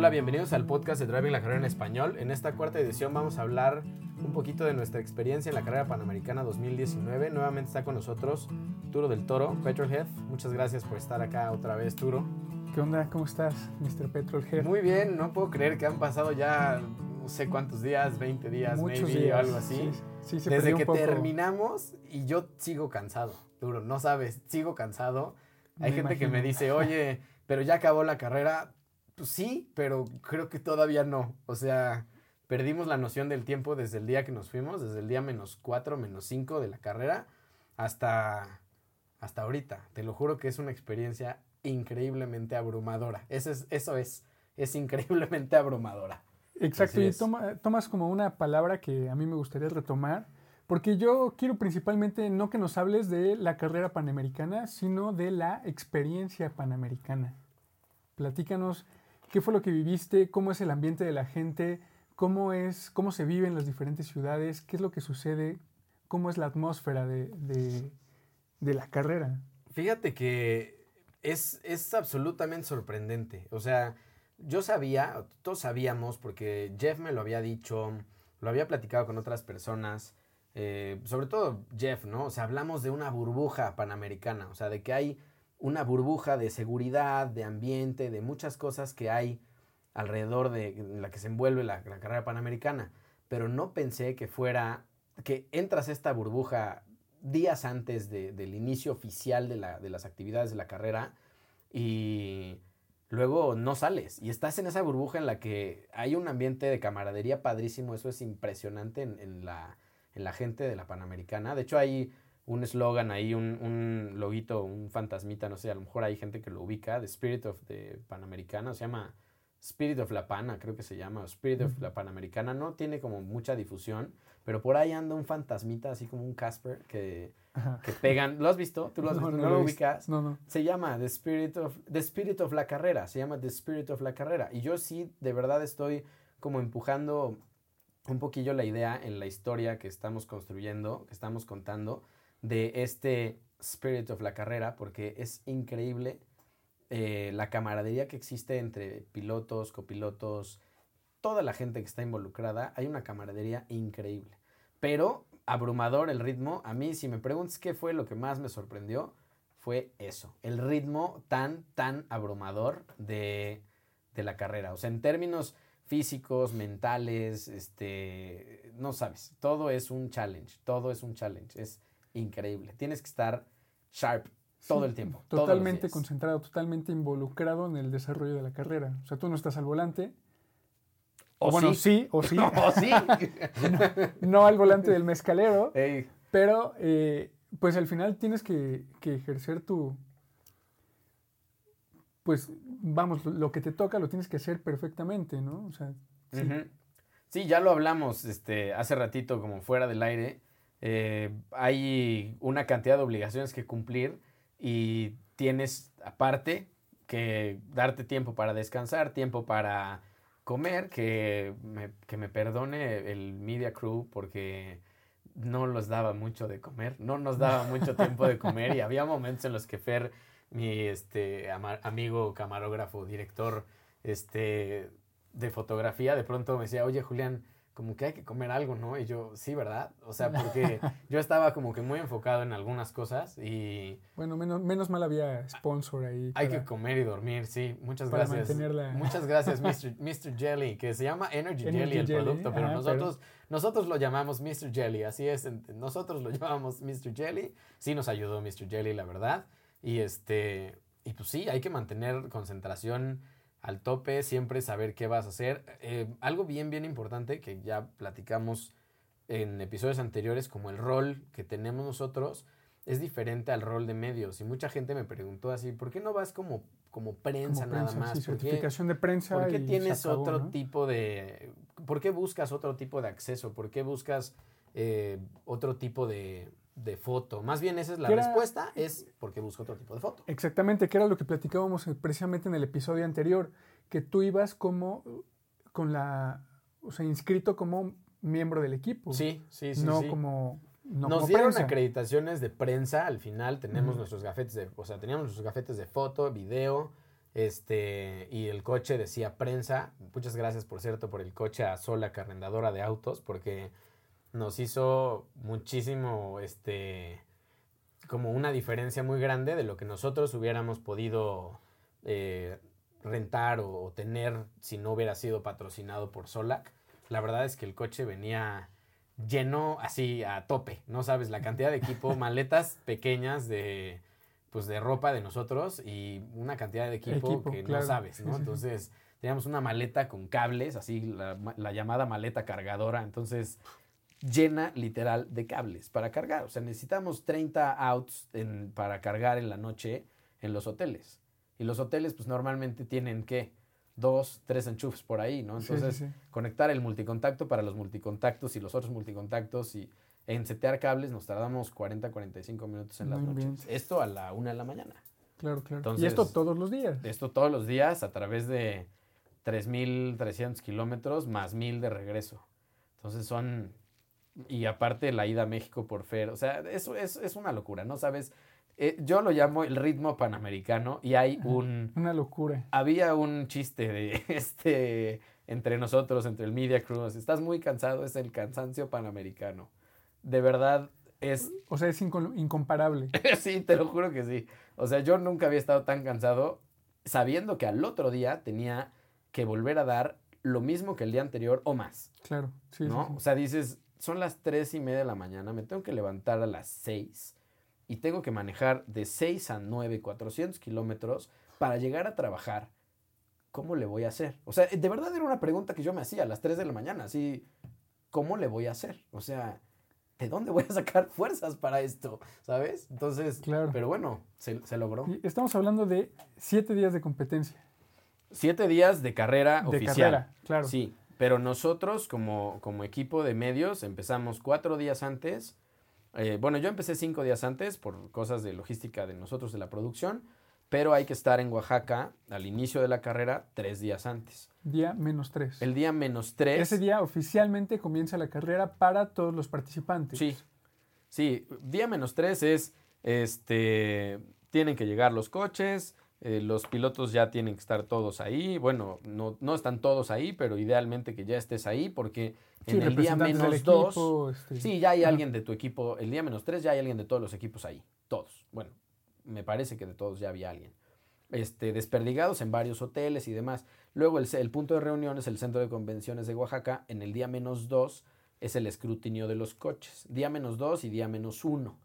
Hola, bienvenidos al podcast de Driving la Carrera en Español. En esta cuarta edición vamos a hablar un poquito de nuestra experiencia en la carrera panamericana 2019. Nuevamente está con nosotros Turo del Toro, Petrolhead. Muchas gracias por estar acá otra vez, Turo. ¿Qué onda? ¿Cómo estás, Mr. Petrolhead? Muy bien, no puedo creer que han pasado ya no sé cuántos días, 20 días, Muchos maybe, días. o algo así. Sí, sí, se Desde que terminamos y yo sigo cansado, Turo, no sabes, sigo cansado. Hay Me gente que me imagino. dice, oye, pero ya acabó la carrera. Pues sí, pero creo que todavía no. O sea, perdimos la noción del tiempo desde el día que nos fuimos, desde el día menos cuatro, menos cinco de la carrera, hasta, hasta ahorita. Te lo juro que es una experiencia increíblemente abrumadora. Eso es, eso es, es increíblemente abrumadora. Exacto, y toma- tomas como una palabra que a mí me gustaría retomar, porque yo quiero principalmente no que nos hables de la carrera panamericana, sino de la experiencia panamericana. Platícanos qué fue lo que viviste, cómo es el ambiente de la gente, cómo es, cómo se vive en las diferentes ciudades, qué es lo que sucede, cómo es la atmósfera de, de- la carrera. Fíjate que es, es absolutamente sorprendente. O sea, yo sabía, todos sabíamos, porque Jeff me lo había dicho, lo había platicado con otras personas, eh, sobre todo Jeff, ¿no? O sea, hablamos de una burbuja panamericana, o sea, de que hay una burbuja de seguridad, de ambiente, de muchas cosas que hay alrededor de la que se envuelve la, carrera panamericana. Pero no pensé que fuera, que entras a esta burbuja días antes de- del inicio oficial de, la- de las actividades de la carrera y luego no sales y estás en esa burbuja en la que hay un ambiente de camaradería padrísimo, eso es impresionante en, en la, en la gente de la Panamericana. De hecho hay un eslogan ahí, un, un loguito, un fantasmita, no sé, a lo mejor hay gente que lo ubica, The Spirit of the Panamericana, se llama Spirit of la Pana, creo que se llama, o Spirit of la Panamericana, no tiene como mucha difusión, pero por ahí anda un fantasmita, así como un Casper, que, que pegan, ¿lo has visto? ¿Tú lo, has No, visto? no ¿No lo lo ubicas? No, no. Se llama The Spirit of The Spirit of la carrera, se llama The Spirit of la carrera y yo sí de verdad estoy como empujando un poquillo la idea en la historia que estamos construyendo, que estamos contando de este Spirit of la carrera porque es increíble eh, la camaradería que existe entre pilotos, copilotos, toda la gente que está involucrada, hay una camaradería increíble. Pero abrumador el ritmo. A mí, si me preguntas qué fue lo que más me sorprendió, fue eso. El ritmo tan, tan abrumador de, de la carrera. O sea, en términos físicos, mentales, este, no sabes. Todo es un challenge. Todo es un challenge. Es increíble. Tienes que estar sharp todo Sí, el tiempo. Totalmente concentrado, totalmente involucrado en el desarrollo de la carrera. O sea, tú no estás al volante. O bueno, sí. sí, o sí. o sí. no al volante del mezcalero, Ey, pero eh, pues al final tienes que, que ejercer tu... Pues vamos, lo- que te toca lo tienes que hacer perfectamente, ¿no? O sea, sí. Sí, ya lo hablamos este, hace ratito, como fuera del aire. Eh, hay una cantidad de obligaciones que cumplir y tienes aparte que darte tiempo para descansar, tiempo para comer, que me, que me perdone el Media Crew porque no los daba mucho de comer, no nos daba mucho tiempo de comer y había momentos en los que Fer, mi este, ama- amigo, camarógrafo, director, este, de fotografía, de pronto me decía, oye Julián, como que hay que comer algo, ¿no? Y yo, sí, ¿verdad? O sea, porque yo estaba como que muy enfocado en algunas cosas y Bueno, menos, menos mal había sponsor ahí. hay para- que comer y dormir, sí. Muchas para gracias. mantenerla- Muchas gracias, Mr. Mr. Jelly, que se llama Energy, Energy Jelly el Jelly, producto, pero ajá, nosotros, nosotros lo llamamos Mr. Jelly, así es, nosotros lo llamamos Mr. Jelly. Sí nos ayudó Mr. Jelly, la verdad. Y este, y pues sí, hay que mantener concentración al tope, siempre saber qué vas a hacer. Eh, algo bien, bien importante que ya platicamos en episodios anteriores, como el rol que tenemos nosotros, es diferente al rol de medios. Y mucha gente me preguntó así, ¿por qué no vas como, como prensa como nada prensa, más? sí, ¿Por qué- certificación de prensa. ¿Por qué y tienes acabó, otro ¿no? tipo de... ¿Por qué buscas otro tipo de acceso? ¿Por qué buscas eh, otro tipo de, de foto? Más bien esa es la respuesta, es porque busco otro tipo de foto. Exactamente, que era lo que platicábamos precisamente en el episodio anterior, que tú ibas como con la, o sea, inscrito como miembro del equipo. Sí, sí, sí. no sí. como no Nos como dieron prensa. acreditaciones de prensa, al final tenemos nuestros gafetes de, o sea, teníamos nuestros gafetes de foto, video, Este, y el coche decía prensa. Muchas gracias, por cierto, por el coche a Sola, arrendadora de autos, porque nos hizo muchísimo, este, como una diferencia muy grande de lo que nosotros hubiéramos podido eh, rentar o, tener si no hubiera sido patrocinado por Solac. La verdad es que el coche venía lleno así a tope, no sabes la cantidad de equipo, maletas pequeñas de pues de ropa de nosotros y una cantidad de equipo, que no sabes, ¿no? entonces teníamos una maleta con cables, así la, la, llamada maleta cargadora, entonces llena literal de cables para cargar, o sea, necesitamos 30 outs en, para cargar en la noche en los hoteles. Y los hoteles pues normalmente tienen que dos, tres enchufes por ahí, ¿no? Entonces, conectar el multicontacto para los multicontactos y los otros multicontactos y en setear cables nos tardamos 40, 45 minutos en las noches. Esto a la una de la mañana. Claro, claro. y esto todos los días. Esto todos los días a través de 3.300 kilómetros más 1.000 de regreso. Entonces son... Y aparte la ida a México por Fer. O sea, eso es, es una locura, ¿no? Sabes eh, yo lo llamo el ritmo panamericano y hay un... Una locura. Había un chiste de este entre nosotros, entre el Media Cruise. Estás muy cansado, es el cansancio panamericano. De verdad es... O sea, es incomparable. sí, te lo juro que sí. O sea, yo nunca había estado tan cansado sabiendo que al otro día tenía que volver a dar lo mismo que el día anterior o más. Claro, sí. ¿no? O sea, dices, son las tres y media de la mañana, me tengo que levantar a las seis y tengo que manejar de 6 a 9, 400 kilómetros para llegar a trabajar, ¿cómo le voy a hacer? O sea, de verdad era una pregunta que yo me hacía a las 3 de la mañana, así, ¿cómo le voy a hacer? O sea, ¿de dónde voy a sacar fuerzas para esto? ¿Sabes? Entonces, claro. pero bueno, se, logró. estamos hablando de 7 días de competencia. 7 días de carrera de oficial. Carrera, claro. Sí, pero nosotros como, como equipo de medios empezamos 4 días antes eh, bueno, yo empecé cinco días antes por cosas de logística de nosotros de la producción, pero hay que estar en Oaxaca al inicio de la carrera tres días antes. Día menos tres. El día menos tres. Ese día oficialmente comienza la carrera para todos los participantes. Sí, sí, día menos tres es, este, tienen que llegar los coches, eh, los pilotos ya tienen que estar todos ahí. Bueno, no, no, están todos ahí, pero idealmente que ya estés ahí porque en el día menos dos. Este, sí, ya hay alguien de tu equipo. El día menos tres ya hay alguien de todos los equipos ahí. Todos. Bueno, me parece que de todos ya había alguien. Este, desperdigados en varios hoteles y demás. Luego el, el punto de reunión es el centro de convenciones de Oaxaca. En el día menos dos es el escrutinio de los coches. Día menos dos y día menos uno.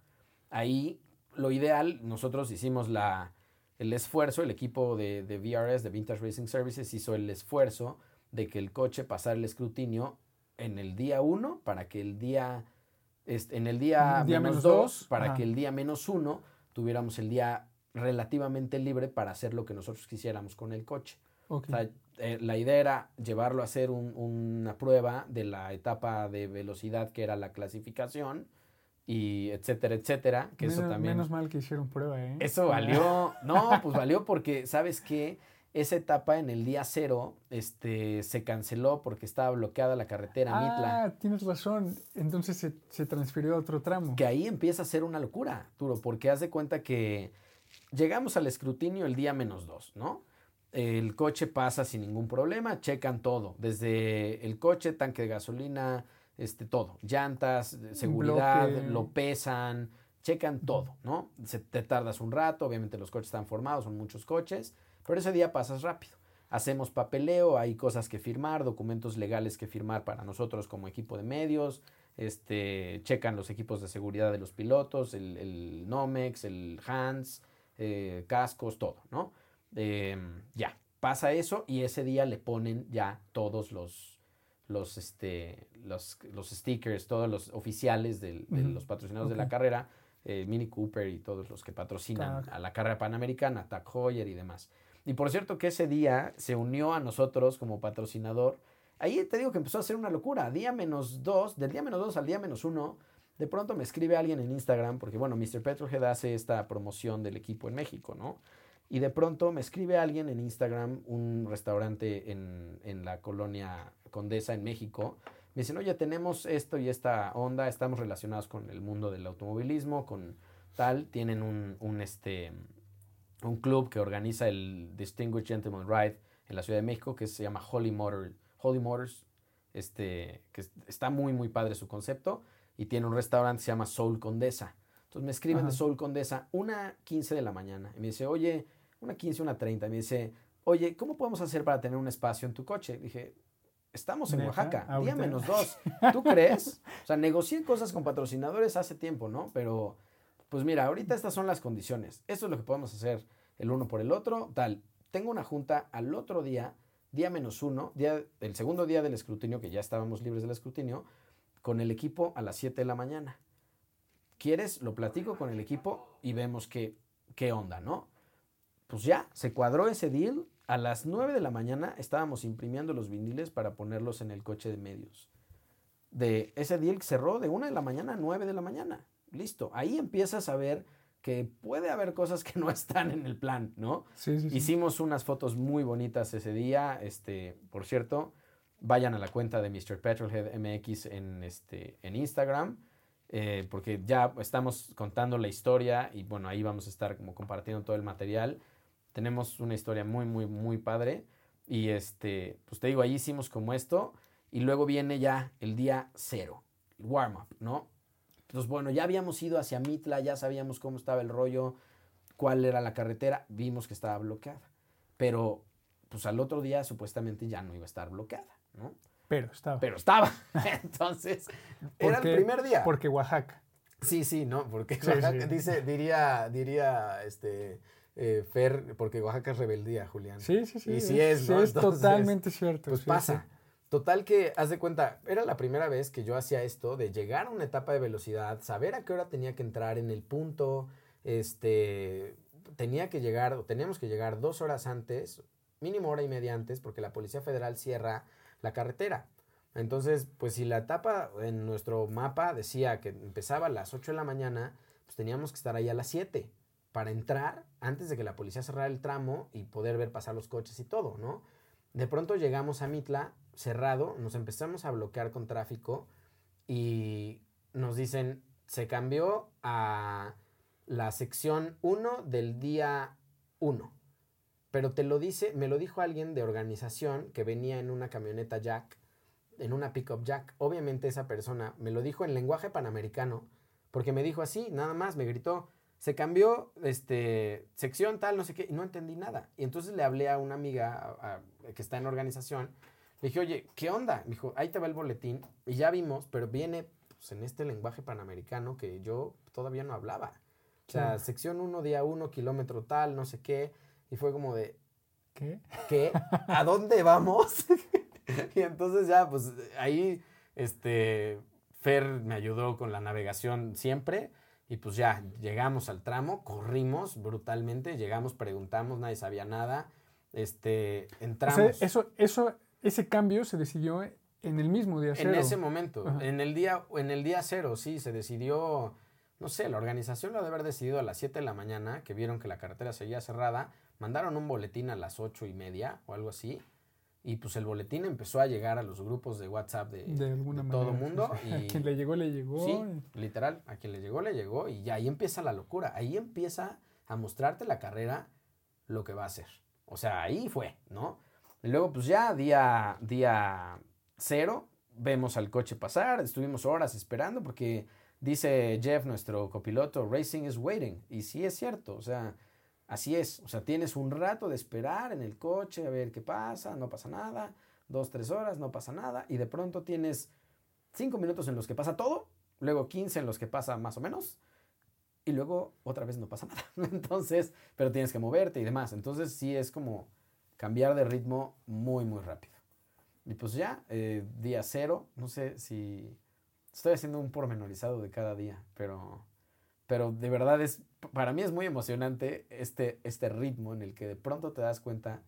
Ahí lo ideal, nosotros hicimos la, el esfuerzo, el equipo de, de, VRS, de Vintage Racing Services, hizo el esfuerzo de que el coche pasara el escrutinio en el día 1 para que el día, este, en el día, menos 2, para que el día menos 1 tuviéramos el día relativamente libre para hacer lo que nosotros quisiéramos con el coche. Eh, la idea era llevarlo a hacer una prueba de la etapa de velocidad que era la clasificación y etcétera, etcétera. Que menos, eso también. Menos mal que hicieron prueba, ¿eh? Eso valió. no, pues valió porque, ¿sabes qué? Esa etapa en el día cero este, se canceló porque estaba bloqueada la carretera ah, Mitla. tienes razón. Entonces se, se, transfirió a otro tramo. Que ahí empieza a ser una locura, Turo, porque haz de cuenta que llegamos al escrutinio el día menos dos, ¿no? El coche pasa sin ningún problema, checan todo, desde el coche, tanque de gasolina, este, todo, llantas, seguridad, lo pesan, checan todo, ¿no? Se, te tardas un rato, obviamente los coches están formados, son muchos coches, pero ese día pasas rápido. Hacemos papeleo, hay cosas que firmar, documentos legales que firmar para nosotros como equipo de medios, este, checan los equipos de seguridad de los pilotos, el, Nomex, el Hans, eh, cascos, todo, ¿no? Em, ya, pasa eso y ese día le ponen ya todos los los, este, los, los stickers, todos los oficiales de los patrocinadores de la carrera, eh, Mini Cooper y todos los que patrocinan a la carrera panamericana, Tag Heuer y demás. Y por cierto que ese día se unió a nosotros como patrocinador. Ahí te digo que empezó a ser una locura. Día menos dos, del día menos dos al día menos uno, de pronto me escribe alguien en Instagram, porque bueno, Mr. Petrohead hace esta promoción del equipo en México, ¿no? Y de pronto me escribe alguien en Instagram, un restaurante en, en la colonia Condesa en México. Me dicen, oye, tenemos esto y esta onda, estamos relacionados con el mundo del automovilismo, con tal, tienen un, un, este, un club que organiza el Distinguished Gentleman Ride en la Ciudad de México, que se llama Holy, Motor, Holy Motors, este, que está muy, muy padre su concepto, y tiene un restaurante que se llama Soul Condesa. Entonces me escriben de Soul Condesa una 15 de la mañana, y me dice, oye, una 15, una 30, me dice, oye, ¿cómo podemos hacer para tener un espacio en tu coche? Dije, estamos en Oaxaca, día menos dos. ¿Tú crees? O sea, negocié cosas con patrocinadores hace tiempo, ¿no? Pero, pues mira, ahorita estas son las condiciones. Esto es lo que podemos hacer el uno por el otro, tal. Tengo una junta al otro día, día menos uno, día, el segundo día del escrutinio, que ya estábamos libres del escrutinio, con el equipo a las 7 de la mañana. ¿Quieres? Lo platico con el equipo y vemos qué, qué onda, ¿no? Pues ya, se cuadró ese deal a las 9 de la mañana estábamos imprimiendo los viniles para ponerlos en el coche de medios. De ese deal cerró de 1 de la mañana a 9 de la mañana. Listo. Ahí empiezas a ver que puede haber cosas que no están en el plan, ¿no? Sí, sí, Hicimos unas fotos muy bonitas ese día. Este, por cierto, vayan a la cuenta de Mr. Petrolhead MX en, este, en Instagram. Eh, porque ya estamos contando la historia y bueno, ahí vamos a estar como compartiendo todo el material. Tenemos una historia muy, muy, muy padre. Y este, pues te digo, ahí hicimos como esto. Y luego viene ya el día cero, el warm-up, ¿no? Entonces, bueno, ya habíamos ido hacia Mitla, ya sabíamos cómo estaba el rollo, cuál era la carretera, vimos que estaba bloqueada. Pero, pues al otro día supuestamente ya no iba a estar bloqueada, ¿no? Pero estaba. Pero estaba. Entonces, era el primer día. Porque Oaxaca. Sí, sí, ¿no? Porque Oaxaca, dice, diría, diría, este, eh, Fer, porque Oaxaca es rebeldía, Julián. Sí, sí, sí. Y sí es, ¿no? es totalmente cierto. Pues pasa. Total que, haz de cuenta, era la primera vez que yo hacía esto, de llegar a una etapa de velocidad, saber a qué hora tenía que entrar en el punto, este, tenía que llegar, o teníamos que llegar dos horas antes, mínimo hora y media antes, porque la Policía Federal cierra la carretera. Entonces, pues si la etapa en nuestro mapa decía que empezaba a las 8 de la mañana, pues teníamos que estar ahí a las 7 para entrar antes de que la policía cerrara el tramo y poder ver pasar los coches y todo, ¿no? De pronto llegamos a Mitla, cerrado, nos empezamos a bloquear con tráfico y nos dicen, se cambió a la sección 1 del día 1. Pero te lo dice, me lo dijo alguien de organización que venía en una camioneta Jack, en una pickup Jack. Obviamente esa persona me lo dijo en lenguaje panamericano, porque me dijo así, nada más, me gritó, se cambió este, sección tal, no sé qué, y no entendí nada. Y entonces le hablé a una amiga que está en organización, le dije, oye, ¿qué onda? Me dijo, ahí te va el boletín, y ya vimos, pero viene pues, en este lenguaje panamericano que yo todavía no hablaba. O sea, sección 1, día 1, kilómetro tal, no sé qué, y fue como de... ¿Qué? ¿Qué? ¿A dónde vamos? y entonces ya, pues ahí, este, Fer me ayudó con la navegación siempre y pues ya, llegamos al tramo, corrimos brutalmente, llegamos, preguntamos, nadie sabía nada. Este, entramos. eso, eso, ese cambio se decidió en el mismo día cero. En ese momento, en el, día, en el día cero, sí, se decidió, no sé, la organización lo debe haber decidido a las 7 de la mañana, que vieron que la carretera seguía cerrada, mandaron un boletín a las ocho y media o algo así, y pues el boletín empezó a llegar a los grupos de WhatsApp de, todo el mundo. Y, a quien le llegó, le llegó. Sí, literal, a quien le llegó, le llegó. Y ahí empieza la locura. Ahí empieza a mostrarte la carrera lo que va a hacer. O sea, ahí fue, ¿no? Y luego, pues ya día, día cero, vemos al coche pasar. Estuvimos horas esperando porque dice Jeff, nuestro copiloto, Racing is waiting. Y sí es cierto, o sea Así es, o sea, tienes un rato de esperar en el coche a ver qué pasa, no pasa nada, dos, tres horas, no pasa nada, y de pronto tienes cinco minutos en los que pasa todo, luego 15 en los que pasa más o menos, y luego otra vez no pasa nada. Entonces, pero tienes que moverte y demás. Entonces sí es como cambiar de ritmo muy, muy rápido. Y pues ya, eh, día cero, no sé si estoy haciendo un pormenorizado de cada día, pero pero de verdad es, para mí es muy emocionante este, este ritmo en el que de pronto te das cuenta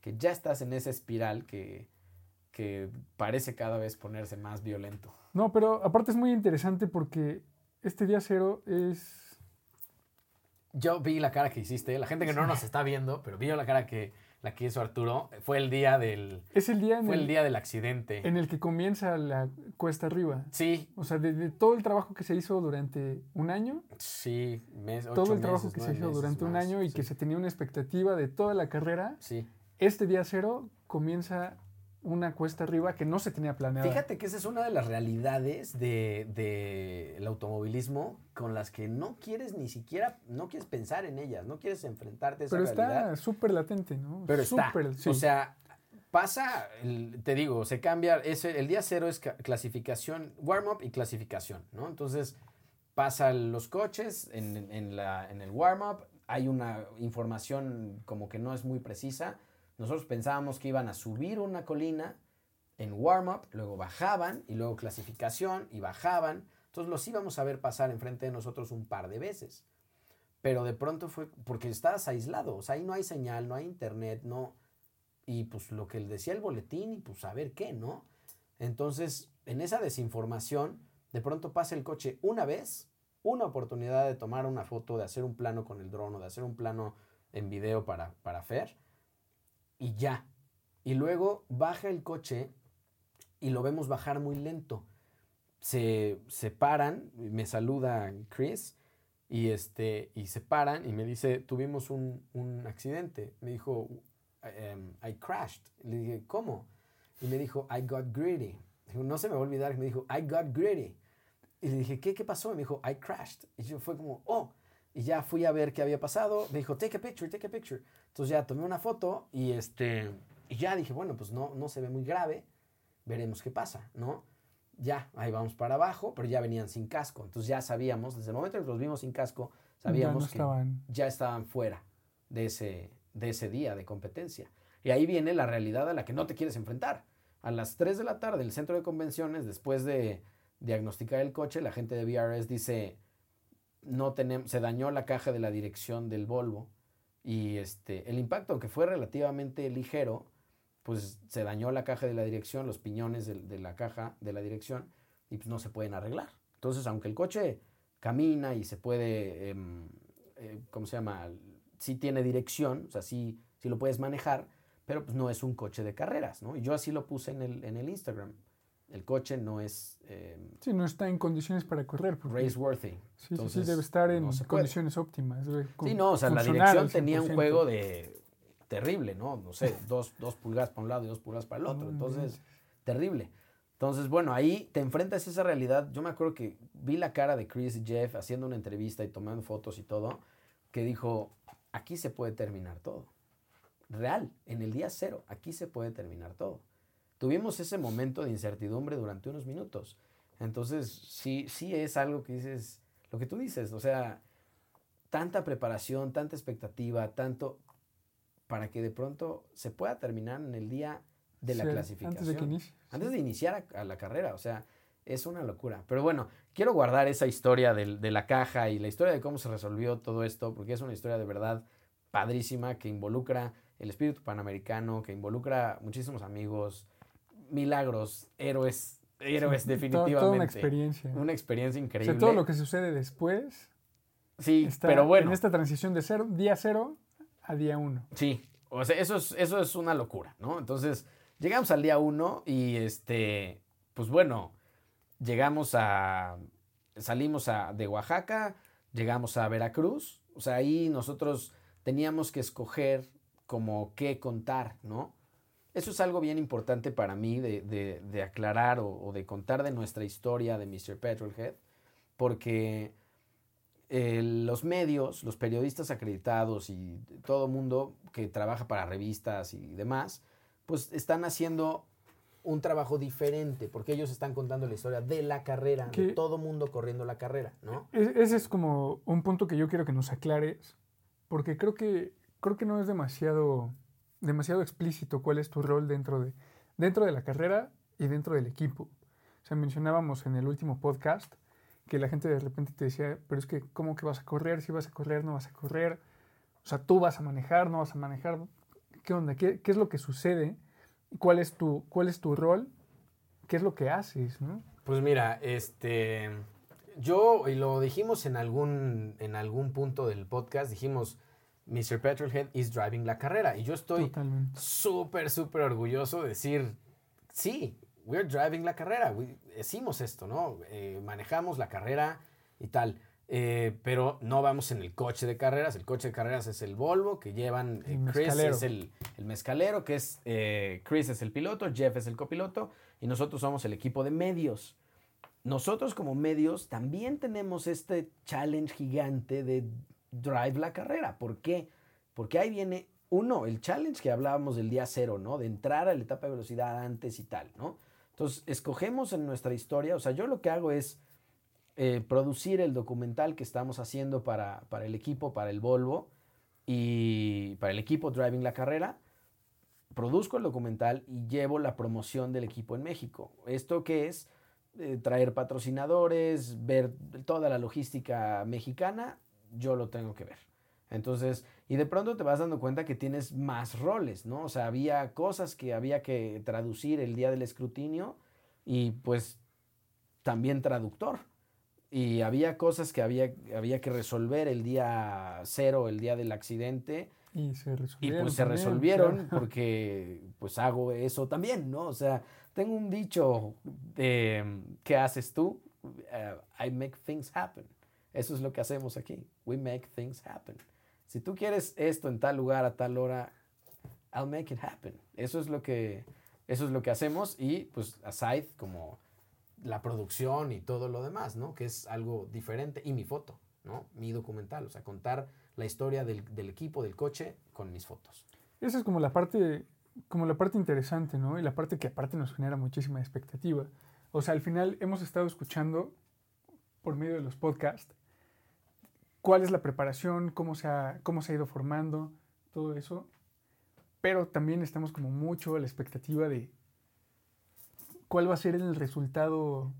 que ya estás en esa espiral que, que parece cada vez ponerse más violento. No, pero aparte es muy interesante porque este día cero es yo vi la cara que hiciste, la gente que no nos está viendo, pero vio la cara que la que hizo Arturo, fue el día del Es el día en fue el, el día del accidente. en el que comienza la cuesta arriba. Sí, O sea, de, de todo el trabajo que se hizo durante un año, sí, mes, todo ocho el trabajo meses, que se hizo durante un año y sí, que se tenía una expectativa de toda la carrera, Sí. este día cero comienza una cuesta arriba que no se tenía planeada. Fíjate que esa es una de las realidades del de, el automovilismo con las que no quieres ni siquiera, no quieres pensar en ellas, no quieres enfrentarte a esa Pero realidad. está súper latente, ¿no? Pero está. Sí. O sea, pasa, te digo, se cambia, ese, el día cero es ca- clasificación, warm-up y clasificación, ¿no? Entonces, pasan los coches en, en la, en el warm-up, hay una información como que no es muy precisa. Nosotros pensábamos que iban a subir una colina en warm-up, luego bajaban y luego clasificación y bajaban. Entonces los íbamos a ver pasar enfrente de nosotros un par de veces. Pero de pronto fue porque estás aislado, o sea, ahí no hay señal, no hay internet, no. Y pues lo que decía el boletín, y pues a ver qué, ¿no? Entonces, en esa desinformación, de pronto pasa el coche una vez, una oportunidad de tomar una foto, de hacer un plano con el dron o de hacer un plano en video para, para Fer, y ya. Y luego baja el coche y lo vemos bajar muy lento. Se, se paran, me saluda Chris y, este, y se paran y me dice, tuvimos un, un accidente. Me dijo, em, I crashed. Le dije, ¿cómo? Y me dijo, I got greedy. No se me va a olvidar me dijo, I got greedy. Y le dije, ¿qué, qué pasó? Y me dijo, I crashed. Y yo fue como, oh. Y ya fui a ver qué había pasado. Me dijo, take a picture, take a picture. Entonces ya tomé una foto y, este, y ya dije, bueno, pues no, no se ve muy grave. Veremos qué pasa, ¿no? Ya, ahí vamos para abajo, pero ya venían sin casco. Entonces ya sabíamos, desde el momento en que los vimos sin casco, sabíamos no que estaban- ya estaban fuera de ese, de ese día de competencia. Y ahí viene la realidad a la que no te quieres enfrentar. A las 3 de la tarde, el centro de convenciones, después de diagnosticar el coche, la gente de VRS dice, no tenemos, se dañó la caja de la dirección del Volvo y este, el impacto, aunque fue relativamente ligero, pues se dañó la caja de la dirección, los piñones de, la caja de la dirección y pues no se pueden arreglar. Entonces, aunque el coche camina y se puede, em, eh, ¿cómo se llama? Sí tiene dirección, o sea, sí, sí lo puedes manejar, pero pues no es un coche de carreras, ¿no? Y yo así lo puse en el, en el Instagram. El coche no es em, Sí, no está en condiciones para correr. race-worthy. sí, sí, sí, entonces, debe estar en no se puede. condiciones óptimas. Sí, no, o sea, la dirección tenía un 100%. juego de terrible, ¿no? No sé, dos, dos pulgadas para un lado y dos pulgadas para el otro. No Entonces, terrible. Entonces, bueno, ahí te enfrentas a esa realidad. Yo me acuerdo que vi la cara de Chris y Jeff haciendo una entrevista y tomando fotos y todo, que dijo, aquí se puede terminar todo. Real, en el día cero, aquí se puede terminar todo. Tuvimos ese momento de incertidumbre durante unos minutos. Entonces, sí, sí es algo que dices, lo que tú dices, o sea, tanta preparación, tanta expectativa, tanto para que de pronto se pueda terminar en el día de la Sí, clasificación. Antes de que inicie. Antes de iniciar a, a la carrera, o sea, es una locura. Pero bueno, quiero guardar esa historia del- de la caja y la historia de cómo se resolvió todo esto, porque es una historia de verdad padrísima que involucra el espíritu panamericano, que involucra muchísimos amigos, milagros, héroes, héroes Sí, definitivamente. Toda, una experiencia. Una experiencia o increíble. sea, todo lo que sucede después sí, está pero bueno. en esta transición de cero, día cero a día uno. Sí, o sea, eso es, eso es una locura, ¿no? Entonces, llegamos al día uno y este, pues bueno, llegamos a, salimos a, de Oaxaca, llegamos a Veracruz, o sea, ahí nosotros teníamos que escoger como qué contar, ¿no? Eso es algo bien importante para mí de, de- de aclarar o, o de contar de nuestra historia de Mr. Petrolhead, porque eh, los medios, los periodistas acreditados y todo mundo que trabaja para revistas y demás, pues están haciendo un trabajo diferente, porque ellos están contando la historia de la carrera, de Que- todo mundo corriendo la carrera, ¿no? E- Ese es como un punto que yo quiero que nos aclares, porque creo que, creo que no es demasiado, demasiado explícito cuál es tu rol dentro de, dentro de la carrera y dentro del equipo. O sea, mencionábamos en el último podcast que la gente de repente te decía, pero es que, ¿cómo que vas a correr? Si vas a correr, no vas a correr. O sea, tú vas a manejar, no vas a manejar. ¿Qué onda? ¿Qué, qué es lo que sucede? ¿Cuál es tu, cuál es tu rol? ¿Qué es lo que haces? ¿no? Pues mira, este, yo, y lo dijimos en algún, en algún punto del podcast, dijimos, Mr. Petrolhead is driving la carrera. Y yo estoy súper, súper orgulloso de decir, sí, we're driving la carrera. hicimos esto, ¿no? Eh, manejamos la carrera y tal. Eh, pero no vamos en el coche de carreras. El coche de carreras es el Volvo que llevan. Eh, Chris es el, el, mezcalero, que es. Chris es el piloto, Jeff es el copiloto y nosotros somos el equipo de medios. Nosotros como medios también tenemos este challenge gigante de drive la carrera. ¿Por qué? Porque ahí viene, uno, el challenge que hablábamos del día cero, ¿no? De entrar a la etapa de velocidad antes y tal, ¿no? Entonces, escogemos en nuestra historia, o sea, yo lo que hago es eh, producir el documental que estamos haciendo para, para el equipo, para el Volvo y para el equipo Driving la Carrera. Produzco el documental y llevo la promoción del equipo en México. ¿Esto qué es? Eh, traer patrocinadores, ver toda la logística mexicana yo lo tengo que ver. Entonces, y de pronto te vas dando cuenta que tienes más roles, ¿no? O sea, había cosas que había que traducir el día del escrutinio y pues también traductor. Y había cosas que había, había que resolver el día cero, el día del accidente. Y se resolvieron. Y pues se resolvieron porque pues hago eso también, ¿no? O sea, tengo un dicho de ¿qué haces tú? Uh, I make things happen. Eso es lo que hacemos aquí. We make things happen. Si tú quieres esto en tal lugar a tal hora, I'll make it happen. Eso es lo que, eso es lo que hacemos y pues aside como la producción y todo lo demás, ¿no? Que es algo diferente. Y mi foto, ¿no? Mi documental, o sea, contar la historia del, del equipo, del coche con mis fotos. Esa es como la parte, como la parte interesante, ¿no? Y la parte que aparte nos genera muchísima expectativa. O sea, al final hemos estado escuchando por medio de los podcasts cuál es la preparación, cómo se ha, cómo se ha ido formando, todo eso. Pero también estamos como mucho a la expectativa de cuál va a ser el resultado.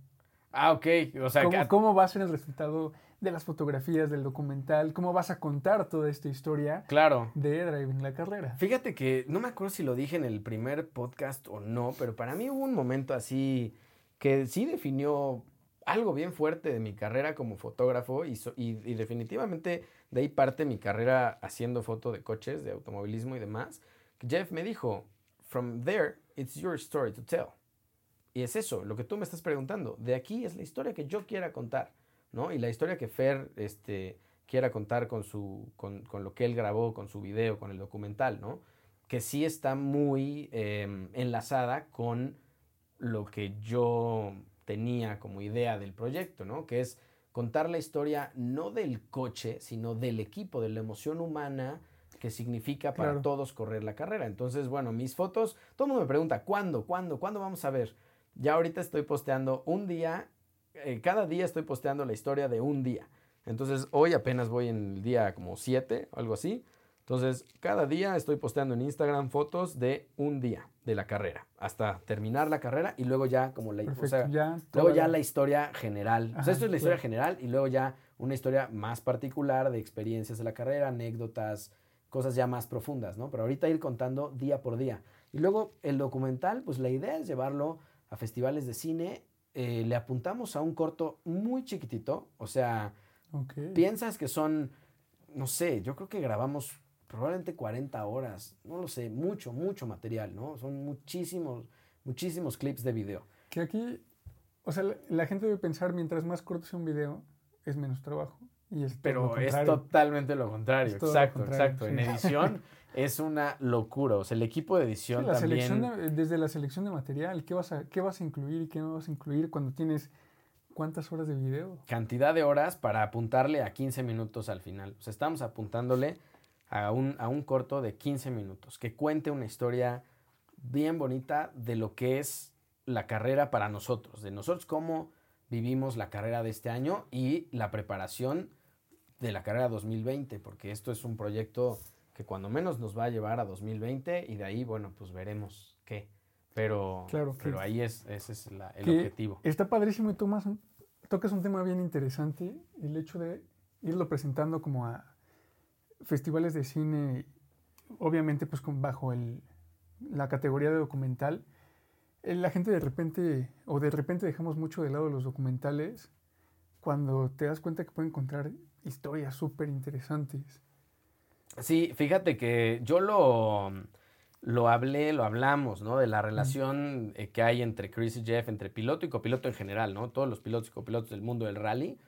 Ah, ok. O sea, ¿Cómo, ¿Cómo, va a ser el resultado de las fotografías, del documental? ¿Cómo vas a contar toda esta historia claro. de Driving la carrera? Fíjate que no me acuerdo si lo dije en el primer podcast o no, pero para mí hubo un momento así que sí definió algo bien fuerte de mi carrera como fotógrafo y, y, definitivamente de ahí parte mi carrera haciendo foto de coches, de automovilismo y demás. Jeff me dijo, from there, it's your story to tell. Y es eso, lo que tú me estás preguntando. De aquí es la historia que yo quiera contar, ¿no? Y la historia que Fer este, quiera contar con, su, con, con lo que él grabó, con su video, con el documental, ¿no? Que sí está muy em, enlazada con lo que yo tenía como idea del proyecto, ¿no? Que es contar la historia no del coche, sino del equipo, de la emoción humana que significa para todos correr la carrera. Entonces, bueno, mis fotos, todo el mundo me pregunta, ¿cuándo? ¿Cuándo? ¿Cuándo vamos a ver? Ya ahorita estoy posteando un día, eh, cada día estoy posteando la historia de un día. Entonces, hoy apenas voy en el día como 7, algo así. Entonces, cada día estoy posteando en Instagram fotos de un día de la carrera, hasta terminar la carrera y luego ya como la, ya, luego ya la historia general. o sea, esto es la historia general y luego ya una historia más particular de experiencias de la carrera, anécdotas, cosas ya más profundas, ¿no? Pero ahorita ir contando día por día. Y luego el documental, pues la idea es llevarlo a festivales de cine. Eh, le apuntamos a un corto muy chiquitito, o sea, piensas que son, no sé, yo creo que grabamos probablemente 40 horas, no lo sé, mucho, mucho material, ¿no? Son muchísimos, muchísimos clips de video. Que aquí, o sea, la, gente debe pensar, mientras más corto sea un video, es menos trabajo. Y es Pero es totalmente lo contrario, exacto, exacto. En edición es una locura, o sea, el equipo de edición la también... Selección desde la selección de material, ¿qué vas, a, ¿qué vas a incluir y qué no vas a incluir cuando tienes cuántas horas de video? Cantidad de horas para apuntarle a 15 minutos al final. O sea, estamos apuntándole a un, a un corto de 15 minutos, que cuente una historia bien bonita de lo que es la carrera para nosotros, de nosotros cómo vivimos la carrera de este año y la preparación de la carrera 2020, porque esto es un proyecto que cuando menos nos va a llevar a 2020 y de ahí, bueno, pues veremos qué. Pero, claro, pero ahí es, ese es el objetivo. Está padrísimo y Tomás, tocas un tema bien interesante, el hecho de irlo presentando como a, festivales de cine, obviamente pues bajo el, la categoría de documental, eh, la gente de repente, o de repente dejamos mucho de lado los documentales cuando te das cuenta que pueden encontrar historias súper interesantes. Sí, fíjate que yo lo, lo hablé, lo hablamos, ¿no? De la relación eh, que hay entre Chris y Jeff, entre piloto y copiloto en general, ¿no? Todos los pilotos y copilotos del mundo del rally.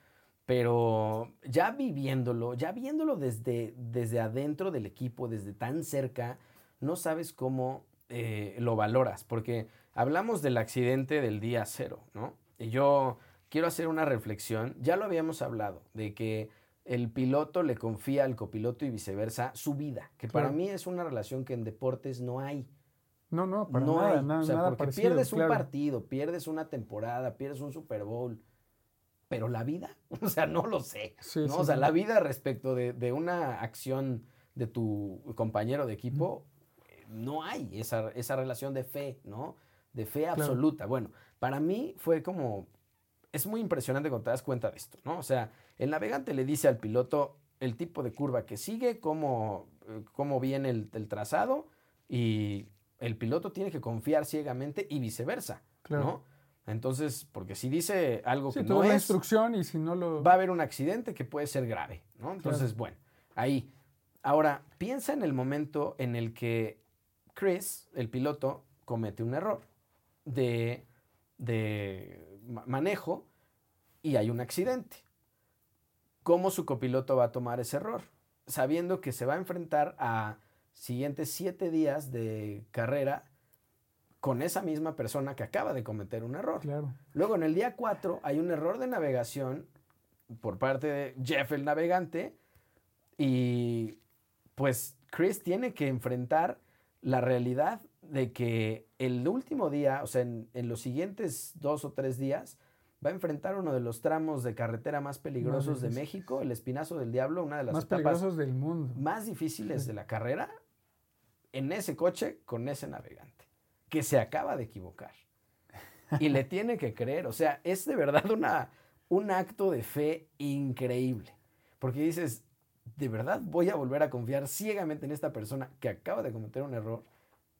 Pero ya viviéndolo, ya viéndolo desde, desde adentro del equipo, desde tan cerca, no sabes cómo eh, lo valoras. Porque hablamos del accidente del día cero, ¿no? Y yo quiero hacer una reflexión. Ya lo habíamos hablado, de que el piloto le confía al copiloto y viceversa su vida, que para mí es una relación que en deportes no hay. No, no, para no nada, nada, o sea, porque pierdes un partido, pierdes una temporada, pierdes un Super Bowl, pero la vida, o sea, no lo sé. ¿no? o sea, la vida respecto de, una acción de tu compañero de equipo, no hay esa, esa, relación de fe, ¿no? De fe absoluta. Bueno, para mí fue como, es muy impresionante cuando te das cuenta de esto, ¿no? O sea, el navegante le dice al piloto el tipo de curva que sigue, cómo, eh, cómo viene el, trazado y el piloto tiene que confiar ciegamente y viceversa, ¿no? Entonces, porque si dice algo que no es instrucción y si no lo va a haber un accidente que puede ser grave, ¿no? Entonces, bueno, ahí. Ahora, piensa en el momento en el que Chris, el piloto, comete un error de, de manejo y hay un accidente cómo su copiloto va a tomar ese error, sabiendo que se va a enfrentar a siguientes siete días de carrera con esa misma persona que acaba de cometer un error. Claro. Luego en el día cuatro hay un error de navegación por parte de Jeff el navegante y pues Chris tiene que enfrentar la realidad de que el último día, o sea, en, en los siguientes dos o tres días, va a enfrentar uno de los tramos de carretera más peligrosos de México, el Espinazo del Diablo, una de las más peligrosos del mundo. Más difíciles de la carrera, en ese coche con ese navegante, que se acaba de equivocar. Y le tiene que creer, o sea, es de verdad una, un acto de fe increíble. Porque dices, de verdad voy a volver a confiar ciegamente en esta persona que acaba de cometer un error.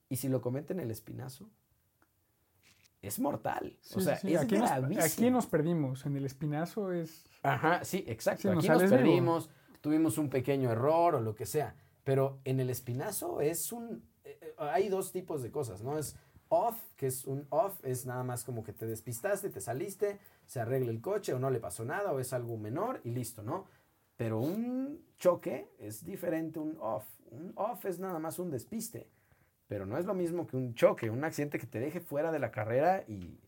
Y si lo comete en el espinazo, es mortal. o sea, es aquí Nos, aquí nos perdimos. En el espinazo es. Ajá, sí, exacto. aquí nos perdimos, tuvimos un pequeño error o lo que sea. Pero en el espinazo es un. Eh, eh, hay dos tipos de cosas, ¿no? Es off, que es un off, es nada más como que te despistaste, te saliste, se arregla el coche o no le pasó nada o es algo menor y listo, ¿no? Pero un choque es diferente un off. Un off es nada más un despiste pero no es lo mismo que un choque, un accidente que te deje fuera de la carrera y,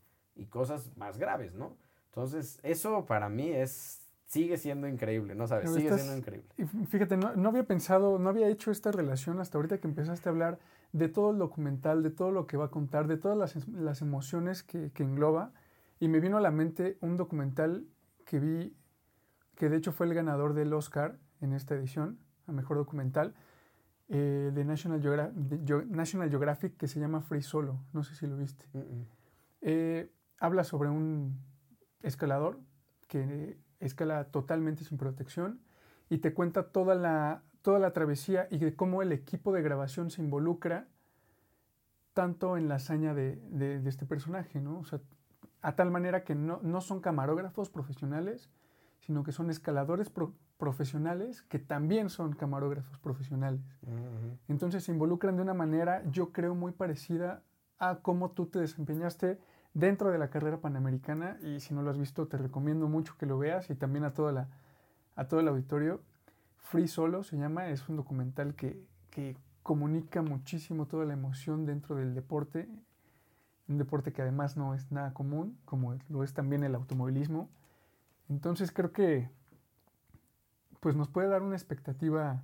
cosas más graves, ¿no? Entonces, eso para mí es, sigue siendo increíble, ¿no sabes? Sigue siendo increíble. Y fíjate, no, había pensado, no había hecho esta relación hasta ahorita que empezaste a hablar de todo el documental, de todo lo que va a contar, de todas las, emociones que, que engloba. Y me vino a la mente un documental que vi, que de hecho fue el ganador del Oscar en esta edición, a Mejor Documental, eh, de, National National Geographic que se llama Free Solo. No sé si lo viste. Eh, habla sobre un escalador que escala totalmente sin protección y te cuenta toda la, toda la travesía y de cómo el equipo de grabación se involucra tanto en la hazaña de, de, este personaje, ¿no? O sea, a tal manera que no, no son camarógrafos profesionales, sino que son escaladores profesionales que también son camarógrafos profesionales. Entonces se involucran de una manera, yo creo, muy parecida a cómo tú te desempeñaste dentro de la carrera panamericana y si no lo has visto te recomiendo mucho que lo veas y también a, toda la, a todo el auditorio. Free Solo se llama, es un documental que, que comunica muchísimo toda la emoción dentro del deporte, un deporte que además no es nada común, como lo es también el automovilismo. Entonces creo que pues nos puede dar una expectativa.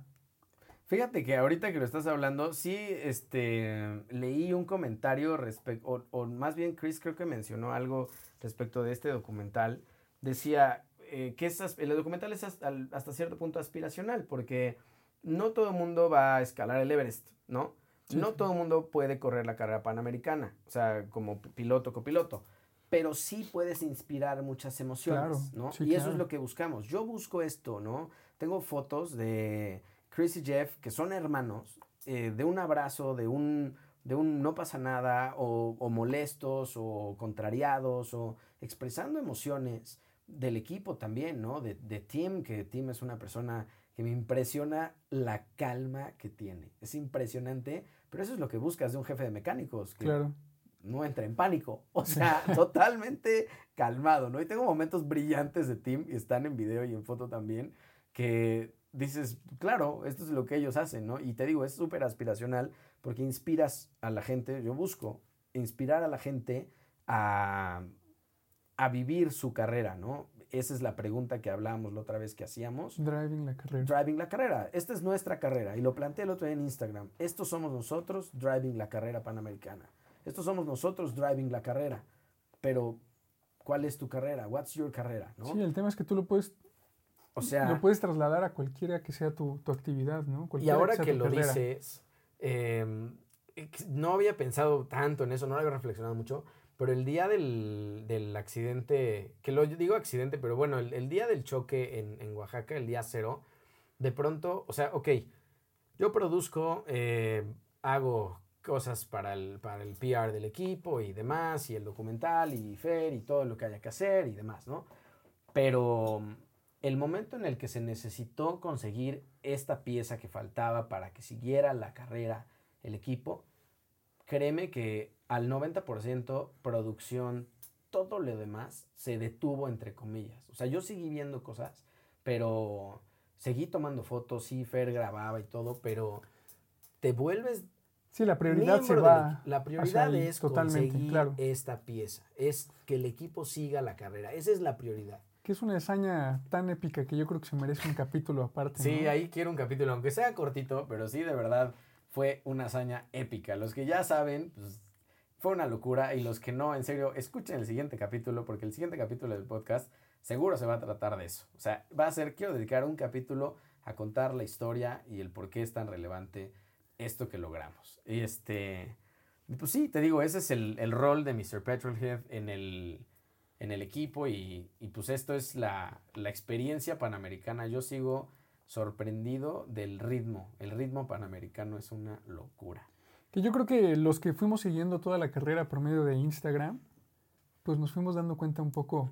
Fíjate que ahorita que lo estás hablando, sí, este, leí un comentario respecto, o, más bien Chris creo que mencionó algo respecto de este documental. Decía eh, que el documental es hasta, hasta, cierto punto aspiracional, porque no todo el mundo va a escalar el Everest, ¿no? no todo el mundo puede correr la carrera panamericana, o sea, como piloto, copiloto pero sí puedes inspirar muchas emociones, ¿no? y eso es lo que buscamos. Yo busco esto, ¿no? Tengo fotos de Chris y Jeff, que son hermanos, eh, de un abrazo, de un, de un no pasa nada, o, molestos, o contrariados, o expresando emociones del equipo también, ¿no? De, de Tim, que Tim es una persona que me impresiona la calma que tiene. Es impresionante, pero eso es lo que buscas de un jefe de mecánicos. Que Claro. No entre en pánico. O sea, totalmente calmado, ¿no? Y tengo momentos brillantes de Tim, y están en video y en foto también, que dices, claro, esto es lo que ellos hacen, ¿no? Y te digo, es súper aspiracional porque inspiras a la gente, yo busco inspirar a la gente a, a vivir su carrera, ¿no? Esa es la pregunta que hablábamos la otra vez que hacíamos. Driving la carrera. Driving la carrera. Esta es nuestra carrera. Y lo planteé el otro día en Instagram. Estos somos nosotros driving la carrera panamericana. Estos somos nosotros driving la carrera. Pero, ¿cuál es tu carrera? What's your carrera? ¿no? Sí, el tema es que tú lo puedes, o sea, lo puedes trasladar a cualquiera que sea tu, tu actividad, ¿no? y Cualquiera ahora sea que tu lo carrera. dices, eh, no había pensado tanto en eso, no lo había reflexionado mucho, pero el día del, del accidente, que lo digo accidente, pero bueno, el, el día del choque en, en Oaxaca, el día cero, de pronto, o sea, ok, yo produzco, eh, hago cosas para el, para el PR del equipo y demás, y el documental y Fer y todo lo que haya que hacer y demás, ¿no? Pero el momento en el que se necesitó conseguir esta pieza que faltaba para que siguiera la carrera el equipo, créeme que al 90% producción, todo lo demás se detuvo entre comillas. O sea, yo seguí viendo cosas, pero seguí tomando fotos, sí, Fer grababa y todo, pero te vuelves Sí, la prioridad se va. La prioridad es totalmente, conseguir claro. esta pieza, es que el equipo siga la carrera. Esa es la prioridad. Que es una hazaña tan épica que yo creo que se merece un capítulo aparte. Sí, ¿no? ahí quiero un capítulo, aunque sea cortito, pero sí, de verdad, fue una hazaña épica. Los que ya saben, pues, fue una locura. Y los que no, en serio, escuchen el siguiente capítulo, porque el siguiente capítulo del podcast seguro se va a tratar de eso. O sea, va a ser, quiero dedicar un capítulo a contar la historia y el por qué es tan relevante esto que logramos. Y este, pues sí, te digo, ese es el, el rol de Mr. Petrolhead en el, en el equipo y, y pues esto es la, la experiencia panamericana. Yo sigo sorprendido del ritmo. El ritmo panamericano es una locura. Que yo creo que los que fuimos siguiendo toda la carrera por medio de Instagram, pues nos fuimos dando cuenta un poco.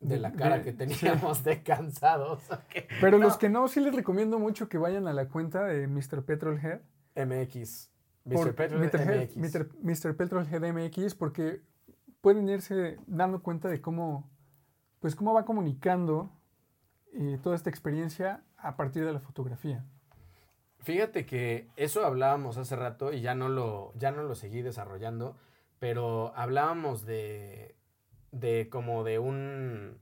De la cara de- que sí. teníamos de cansados. Pero No. los que no, sí les recomiendo mucho que vayan a la cuenta de Mr. Petrolhead. MX. Mr. Petrolhead. MX. Mr. Mr. Petrolhead MX, porque pueden irse dando cuenta de cómo, pues cómo va comunicando eh, toda esta experiencia a partir de la fotografía. Fíjate que eso hablábamos hace rato y ya no lo, ya no lo seguí desarrollando, pero hablábamos de, de como de un,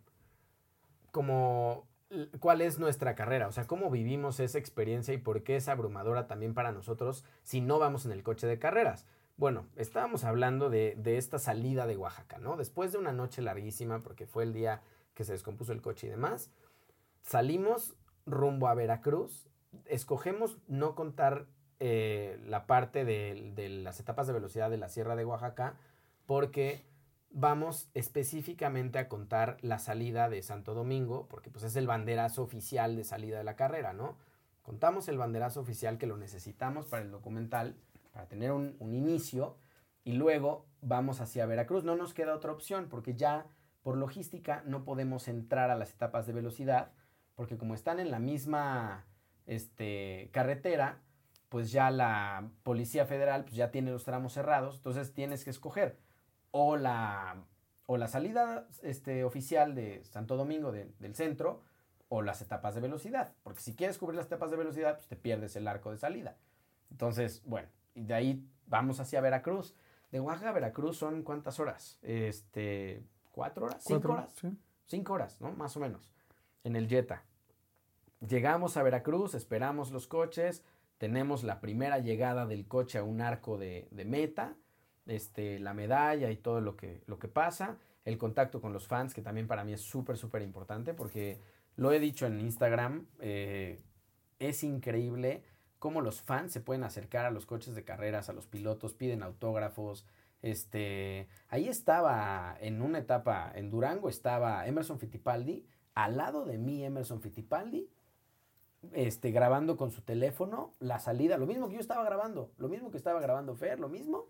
como cuál es nuestra carrera, o sea, cómo vivimos esa experiencia y por qué es abrumadora también para nosotros si no vamos en el coche de carreras. Bueno, estábamos hablando de, de esta salida de Oaxaca, ¿no? Después de una noche larguísima, porque fue el día que se descompuso el coche y demás, salimos rumbo a Veracruz, escogemos no contar eh, la parte de, de las etapas de velocidad de la Sierra de Oaxaca porque vamos específicamente a contar la salida de Santo Domingo, porque pues es el banderazo oficial de salida de la carrera, ¿no? Contamos el banderazo oficial que lo necesitamos para el documental, para tener un, un inicio, y luego vamos hacia Veracruz. No nos queda otra opción, porque ya por logística no podemos entrar a las etapas de velocidad, porque como están en la misma este, carretera, pues ya la Policía Federal pues ya tiene los tramos cerrados, entonces tienes que escoger o la, o la salida este, oficial de Santo Domingo de- del centro o las etapas de velocidad, porque si quieres cubrir las etapas de velocidad, pues te pierdes el arco de salida. Entonces, bueno, y de ahí vamos hacia Veracruz. De Oaxaca a Veracruz son cuántas horas? Este, ¿cuatro horas? ¿Cinco Cuatro, horas? sí. Cinco horas, ¿no? Más o menos. En el Jetta. Llegamos a Veracruz, esperamos los coches, tenemos la primera llegada del coche a un arco de, de meta, este, la medalla y todo lo que, lo que pasa, el contacto con los fans, que también para mí es súper, súper importante, porque lo he dicho en Instagram, eh, es increíble cómo los fans se pueden acercar a los coches de carreras, a los pilotos, piden autógrafos. Este, ahí estaba en una etapa, en Durango estaba Emerson Fittipaldi, al lado de mí Emerson Fittipaldi, este, grabando con su teléfono la salida, lo mismo que yo estaba grabando, lo mismo que estaba grabando Fer, lo mismo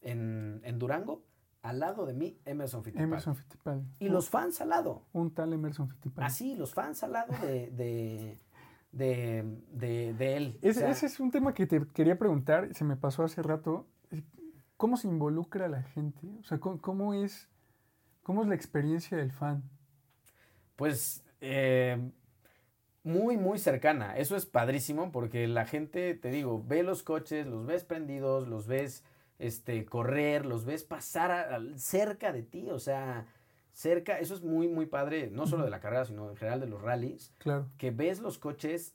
en, en Durango, al lado de mí, Emerson Fittipaldi. Emerson Fittipaldi. Y los fans al lado. Un tal Emerson Fittipaldi. Así, los fans al lado de, de, de, de, de él. O Ese, sea, ese es un tema que te quería preguntar, se me pasó hace rato. ¿Cómo se involucra la gente? O sea, ¿cómo, cómo es, cómo es la experiencia del fan? Pues eh, muy, muy cercana. Eso es padrísimo porque la gente, te digo, ve los coches, los ves prendidos, los ves este, correr, los ves pasar a- a- cerca de ti, o sea, cerca, eso es muy, muy padre, no solo de la carrera, sino en general de los rallies, Claro. que ves los coches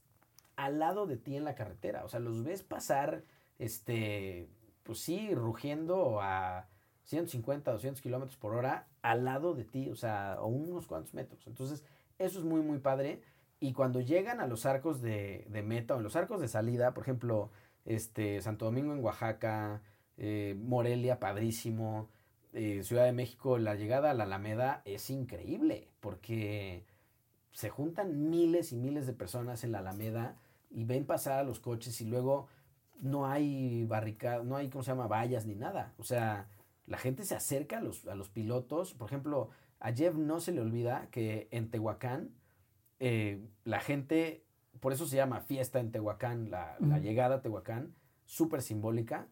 al lado de ti en la carretera, o sea, los ves pasar, este, pues sí, rugiendo a 150, 200 kilómetros por hora al lado de ti, o sea, a unos cuantos metros. Entonces, eso es muy, muy padre. Y cuando llegan a los arcos de, de meta o en los arcos de salida, por ejemplo, este, Santo Domingo en Oaxaca, eh, Morelia, padrísimo, eh, Ciudad de México, la llegada a la Alameda es increíble, porque se juntan miles y miles de personas en la Alameda y ven pasar a los coches y luego no hay barricadas, no hay, ¿cómo se llama?, vallas ni nada. O sea, la gente se acerca a los, a los pilotos. Por ejemplo, a Jeff no se le olvida que en Tehuacán, eh, la gente, por eso se llama fiesta en Tehuacán, la, llegada a Tehuacán, súper simbólica.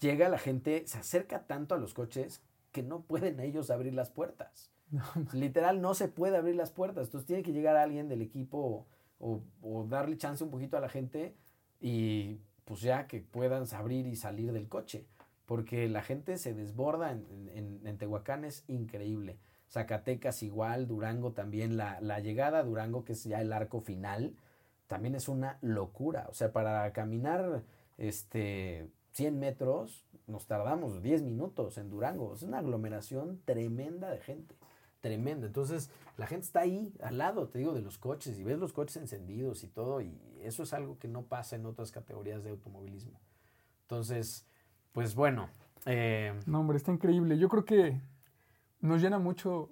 Llega la gente, se acerca tanto a los coches que no pueden ellos abrir las puertas. No, Literal, no se puede abrir las puertas. Entonces tiene que llegar alguien del equipo o, o darle chance un poquito a la gente y pues ya que puedan abrir y salir del coche. Porque la gente se desborda en, en- Tehuacán, es increíble. Zacatecas igual, Durango también. La, la llegada a Durango, que es ya el arco final, también es una locura. O sea, para caminar este, 100 metros nos tardamos 10 minutos en Durango. Es una aglomeración tremenda de gente. Tremenda. Entonces, la gente está ahí, al lado, te digo, de los coches, y ves los coches encendidos y todo, y eso es algo que no pasa en otras categorías de automovilismo. Entonces, pues bueno, eh, No, hombre, está increíble. Yo creo que nos llena mucho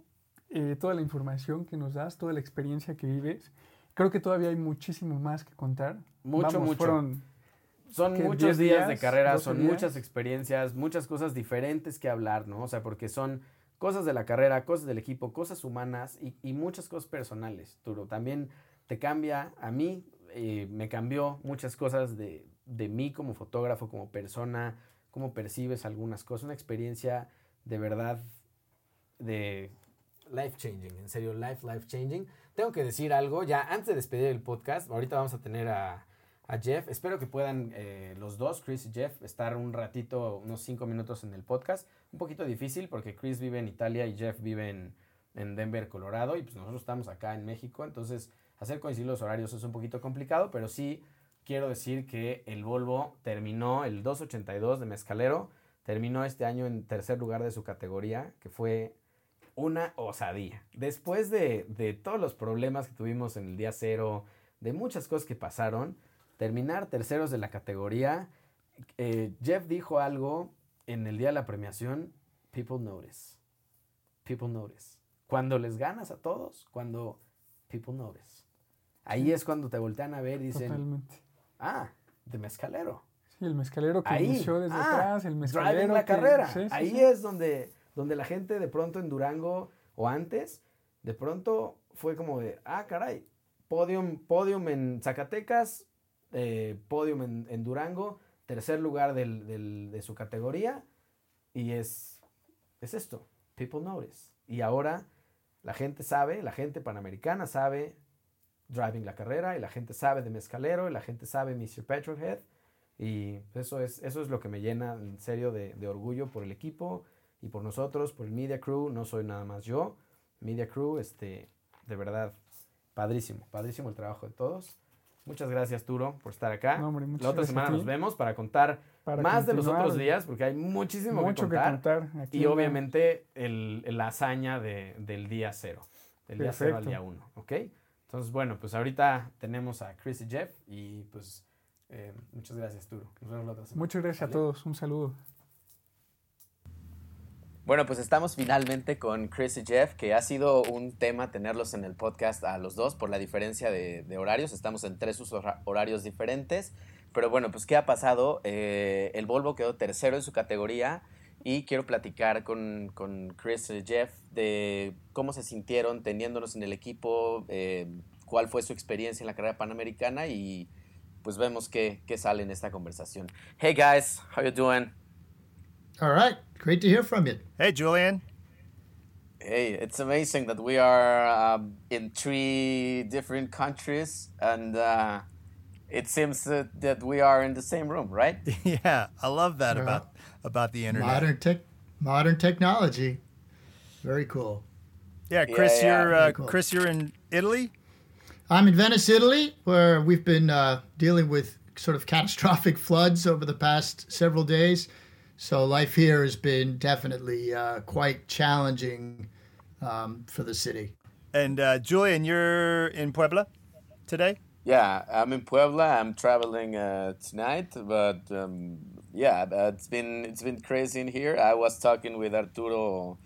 eh, toda la información que nos das, toda la experiencia que vives. Creo que todavía hay muchísimo más que contar. Mucho, mucho. Fueron son ¿Qué, muchos 10 días, de carrera, 12 son días? muchas experiencias, muchas cosas diferentes que hablar, ¿no? O sea, porque son cosas de la carrera, cosas del equipo, cosas humanas y, y muchas cosas personales, Turo. También te cambia, a mí eh, me cambió muchas cosas de, de mí como fotógrafo, como persona, cómo percibes algunas cosas, una experiencia de verdad de life changing, en serio, life, life changing. Tengo que decir algo, ya antes de despedir el podcast, ahorita vamos a tener a, a Jeff, espero que puedan eh, los dos, Chris y Jeff, estar un ratito, unos cinco minutos en el podcast. Un poquito difícil porque Chris vive en Italia y Jeff vive en, en Denver, Colorado, y pues nosotros estamos acá en México, entonces hacer coincidir los horarios es un poquito complicado, pero sí quiero decir que el Volvo terminó el 282 de Mezcalero, terminó este año en tercer lugar de su categoría, que fue una osadía. Después de, de todos los problemas que tuvimos en el día cero, de muchas cosas que pasaron, terminar terceros de la categoría, eh, Jeff dijo algo en el día de la premiación, people notice. People notice. Cuando les ganas a todos, cuando people notice. Ahí es cuando te voltean a ver y dicen, totalmente. Ah, de mezcalero. Sí, el mezcalero que Ahí. inició desde Ah, atrás, el mezcalero la que- carrera. sí, sí, Ahí sí. es donde, donde la gente de pronto en Durango o antes, de pronto fue como de, ah, caray, podium, podium en Zacatecas, eh, podium en, en Durango, tercer lugar del- del- de su categoría, y es, es esto, people notice. Y ahora la gente sabe, la gente panamericana sabe driving la carrera, y la gente sabe de Mezcalero, y la gente sabe Mr. Petrolhead, y eso es, eso es lo que me llena en serio de, de orgullo por el equipo y por nosotros, por el Media Crew. No soy nada más yo. Media Crew, este, de verdad, padrísimo, padrísimo el trabajo de todos. Muchas gracias, Turo, por estar acá. No, hombre, la otra semana nos vemos para contar Para más de los otros días, porque hay muchísimo Mucho que que contar. contar. aquí y obviamente el, la hazaña de- del día cero. Del día cero al Perfecto. día uno, ¿ok? Entonces, bueno, pues ahorita tenemos a Chris y Jeff y pues eh, muchas gracias, Turo. Nos vemos la otra semana. Muchas gracias a todos. Un saludo. Bueno, pues estamos finalmente con Chris y Jeff, que ha sido un tema tenerlos en el podcast a los dos por la diferencia de, de horarios. Estamos en tres usos horarios diferentes. Pero bueno, pues ¿qué ha pasado? Eh, el Volvo quedó tercero en su categoría y quiero platicar con, con Chris y Jeff de cómo se sintieron teniéndonos en el equipo, eh, cuál fue su experiencia en la carrera panamericana y pues vemos qué, qué sale en esta conversación. Hey guys, how you doing? All right, great to hear from you. Hey, Julian. Hey, it's amazing that we are um, in three different countries and uh, it seems that, that we are in the same room, right? Yeah, I love that Yeah. about about the internet. Modern tech, modern technology, very cool. yeah, Chris, Yeah, yeah. you're uh, cool. Chris, you're in Italy. I'm in Venice, Italy, where we've been uh, dealing with sort of catastrophic floods over the past several days. So life here has been definitely uh, quite challenging um, for the city. And uh, Julian, you're in Puebla today. Yeah, I'm in Puebla. I'm traveling uh, tonight, but um, yeah, it's been it's been crazy in here. I was talking with Arturo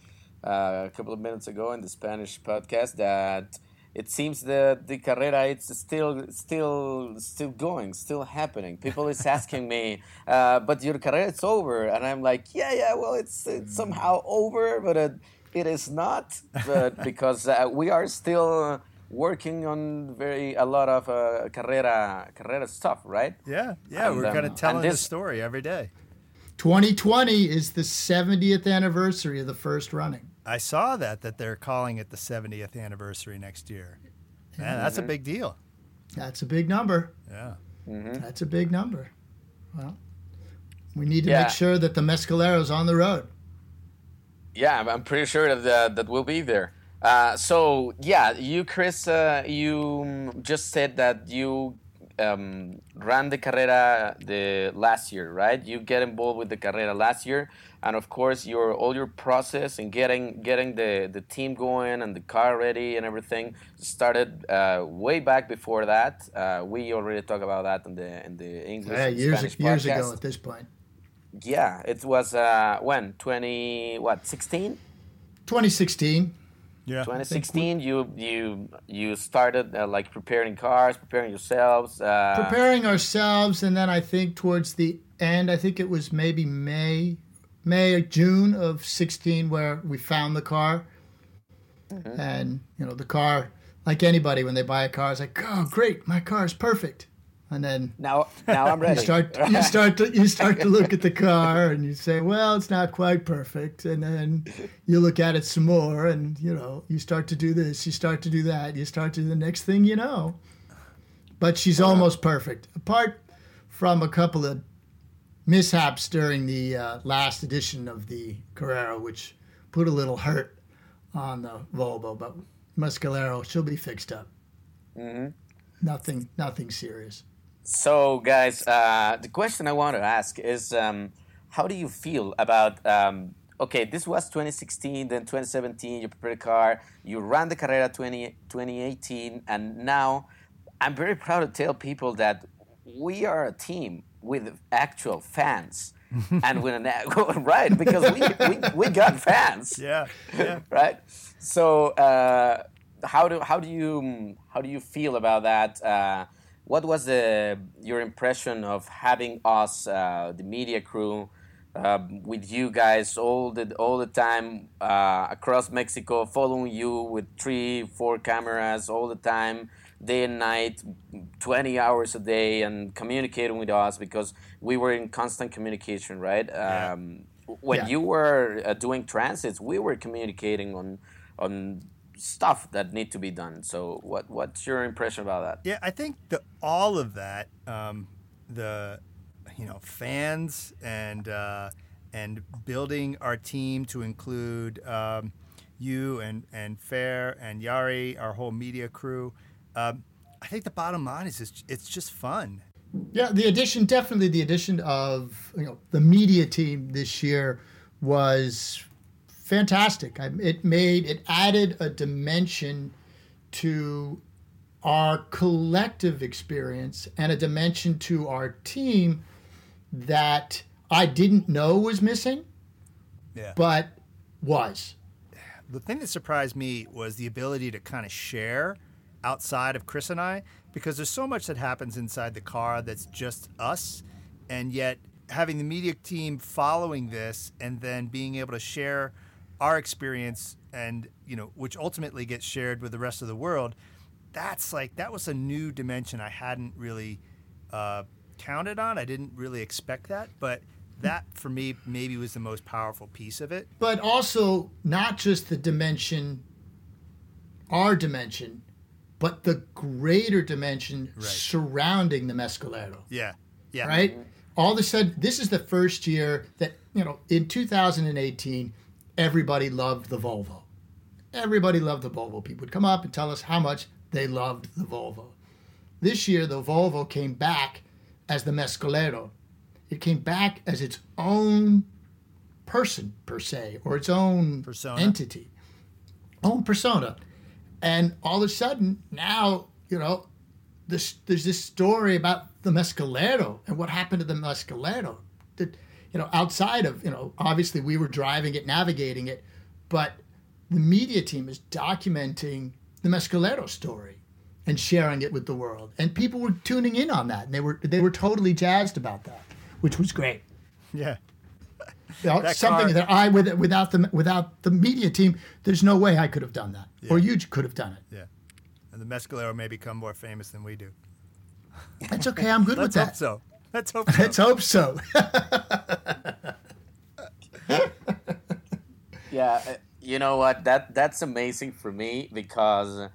uh, a couple of minutes ago in the Spanish podcast that it seems that the carrera it's still still still going, still happening. People is asking me, uh, but your carrera it's over, and I'm like, yeah, yeah, well, it's it's somehow over, but it, it is not, but because uh, we are still working on very a lot of uh, carrera carrera stuff, right? Yeah, yeah, And, we're um, kind of telling and the story every day. 2020 is the 70th anniversary of the first running. I saw that that they're calling it the 70th anniversary next year. Man, that's a big deal. That's a big number. Yeah. That's a big number. Well, we need to Yeah. make sure that the Mescalero's on the road. Yeah, I'm- I'm pretty sure that that, that we'll be there. Uh, so yeah, you Chris, uh, you just said that you um, ran the carrera the last year, right? You get involved with the carrera last year, and of course your all your process and getting getting the the team going and the car ready and everything started uh, way back before that. Uh, we already talked about that in the in the English Yeah, years Spanish years podcast. ago at this point. Yeah, it was uh, when twenty what sixteen. 2016. Yeah. 2016 you you you started uh, like preparing cars preparing yourselves uh, preparing ourselves and then i think towards the end i think it was maybe may may or june of 16 where we found the car Mm-hmm. and you know the car like anybody when they buy a car is like oh great my car is perfect and then now now i'm ready. you start you start to you start to look at the car and you say well it's not quite perfect. And then you look at it some more and you know you start to do this you start to do that you start to do the next thing you know. But she's almost perfect. Apart from a couple of mishaps during the uh, last edition of the Carrera which put a little hurt on the Volvo but Muscalero she'll be fixed up. Nothing nothing serious so guys uh, the question i want to ask is um, how do you feel about um, okay this was 2016 then 2017 you prepared a car you ran the carrera 20, 2018 and now i'm very proud to tell people that we are a team with actual fans and with an right because we, we, we got fans Yeah. Yeah. right? So uh, how do how do you how do you feel about that? Uh, what was the your impression of having us, uh, the media crew, uh, with you guys all the all the time uh, across Mexico, following you with three, four cameras all the time, day and night, twenty hours a day, and communicating with us because we were in constant communication, right? Um, when Yeah. you were uh, doing transits, we were communicating on on stuff that need to be done. So, what what's your impression about that? Yeah, I think the, all of that, um, the you know fans and uh, and building our team to include um, you and and Fair and Yari, our whole media crew. Um, I think the bottom line is it's, it's just fun. Yeah, the addition, definitely the addition of you know the media team this year was fantastic. I, it made it added a dimension to our collective experience and a dimension to our team that I didn't know was missing, Yeah. but was. the thing that surprised me was the ability to kind of share outside of Chris and I because there's so much that happens inside the car that's just us and yet having the media team following this and then being able to share our experience and you know which ultimately gets shared with the rest of the world that's like that was a new dimension i hadn't really uh, counted on. I didn't really expect that but that for me maybe was the most powerful piece of it. But also not just the dimension our dimension but the greater dimension Right. surrounding the mescalero. Yeah. Yeah. Right? All of a sudden, this is the first year that, you know, in 2018, everybody loved the Volvo. Everybody loved the Volvo. People would come up and tell us how much they loved the Volvo. This year, the Volvo came back as the Mescalero. It came back as its own person, per se, or its own Persona. entity, own persona. And all of a sudden, now, you know, this, there's this story about the Mescalero and what happened to the Mescalero. You know, outside of you know, obviously we were driving it, navigating it, but the media team is documenting the Mescalero story and sharing it with the world, and people were tuning in on that, and they were they were totally jazzed about that, which was great. yeah You know, That something car- that I with without the without the media team, there's no way I could have done that, or you could have done it. yeah and the mescalero may become more famous than we do That's okay. I'm good with that. so let's hope so Let's hope so. Yeah, uh, you know what? That that's amazing for me because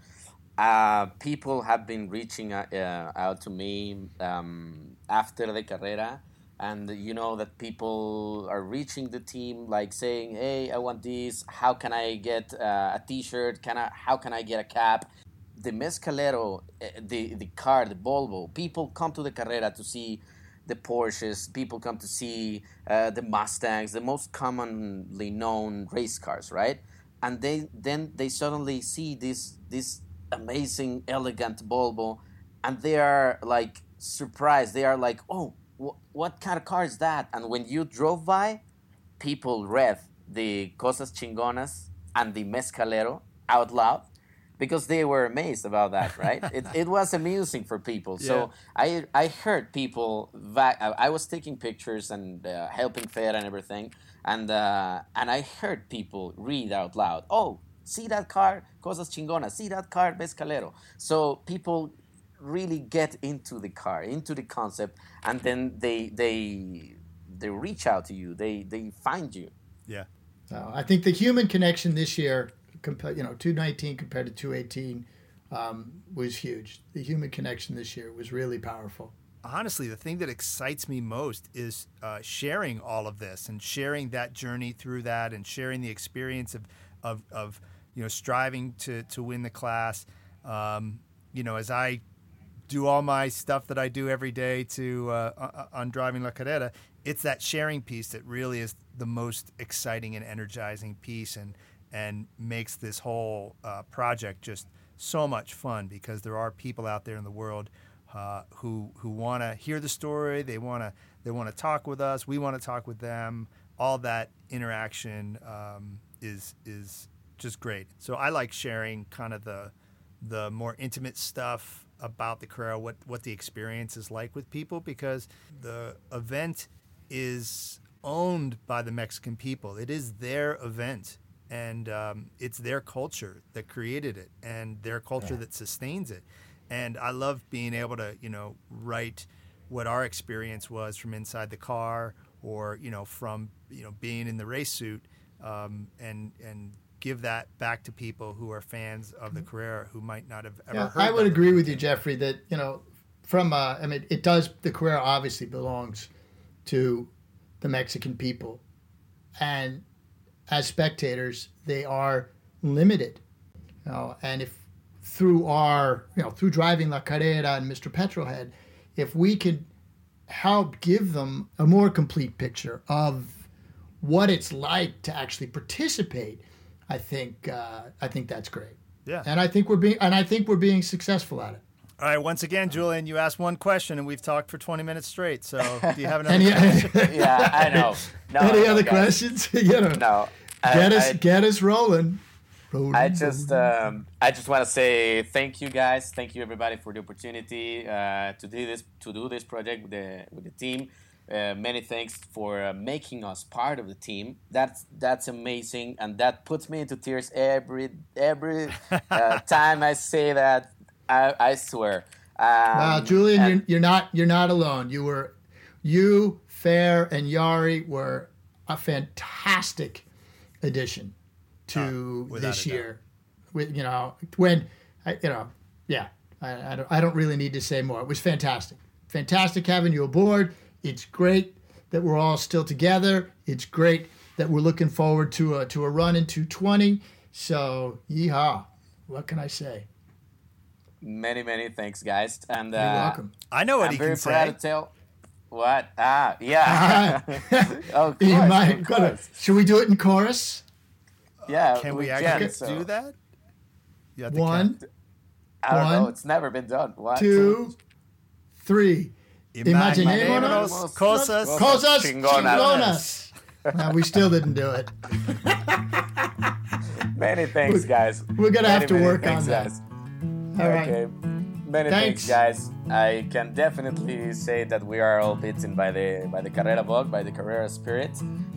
uh, people have been reaching uh, uh, out to me um, after the carrera, and you know that people are reaching the team like saying, "Hey, I want this. How can I get uh, a T-shirt? Can I? How can I get a cap?" The Mescalero, uh, the the car, the Volvo. People come to the carrera to see the Porsches. People come to see uh, the Mustangs, the most commonly known race cars, right? And they then they suddenly see this this amazing, elegant Volvo, and they are like surprised. They are like, "Oh, wh- what kind of car is that?" And when you drove by, people read the Cosas Chingonas and the Mescalero out loud because they were amazed about that, right? it, it was amusing for people. So I I heard people. Va- I I was taking pictures and uh, helping Fer and everything, and uh, and I heard people read out loud. Oh, see that car, Cosas Chingonas. See that car, Mescalero. So people really get into the car, into the concept, and then they they they reach out to you. They they find you. yeah So I think the human connection this year, compa- you know, 219 compared to 218, um, was huge. The human connection this year was really powerful. honestly, the thing that excites me most is uh, sharing all of this and sharing that journey through that and sharing the experience of, of, of you know, striving to, to win the class. Um, you know, as I do all my stuff that I do every day to uh, on driving La Carrera, it's that sharing piece that really is the most exciting and energizing piece and and makes this whole uh, project just so much fun because there are people out there in the world uh, who who want to hear the story. They want to they want to talk with us. We want to talk with them. All that interaction um, is is just great. So I like sharing kind of the the more intimate stuff about the Carrera, what what the experience is like with people, because the event is owned by the Mexican people. It is their event, and um, it's their culture that created it, and their culture that sustains it. And I love being able to, you know, write what our experience was from inside the car, or you know, from you know being in the race suit, um, and and give that back to people who are fans of the Carrera who might not have ever Yeah, heard. I would agree with you, Jeffrey, that, you know, from, uh, I mean, it does, the Carrera obviously belongs to the Mexican people. And as spectators, they are limited. You know, and if through our, you know, through driving La Carrera and Mr. Petrolhead, if we could help give them a more complete picture of what it's like to actually participate, I think uh, I think that's great. Yeah. And I think we're being and I think we're being successful at it. All right. Once again, Julian, you asked one question, and we've talked for 20 minutes straight. So, do you have another? Any, question? Yeah, I know. No, any no, other guys. questions? you know, No. I- get us I- get us rolling. rolling I just um, I just want to say thank you guys, thank you everybody for the opportunity uh, to do this to do this project with the with the team. Uh, many thanks for uh, making us part of the team. That's that's amazing, and that puts me into tears every every uh, time I say that. I, I swear. Um, Wow, Julian, and- you're, you're not you're not alone. You were, you, Fair, and Yari were a fantastic addition to without this year. With you know when, I, you know, yeah, I, I don't I don't really need to say more. It was fantastic, fantastic having you aboard. It's great that we're all still together. It's great that we're looking forward to a to a run in 220. So yeehaw! What can I say? Many, many thanks, guys. And uh, You're welcome. I know what I'm he very can proud say. to tell. What? Ah, yeah. of You course, might of course. should we do it in chorus? Yeah, Can we can, actually so- do that? You have One, count. I don't know. One, It's never been done. One, two, three. Imaginémonos Imaginémonos cosas. Cosas Chingonas. chingonas. No, we still didn't do it. Many thanks, guys. we're gonna have to work thanks, on that. Guys. All right. Okay. Many Thanks. thanks. guys. I can definitely say that we are all bitten by the by the carrera bug, by the carrera spirit.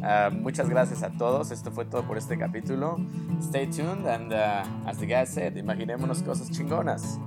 Uh, muchas gracias a todos. Esto fue todo por este capítulo. Stay tuned and uh, as the guy said, imaginémonos cosas chingonas.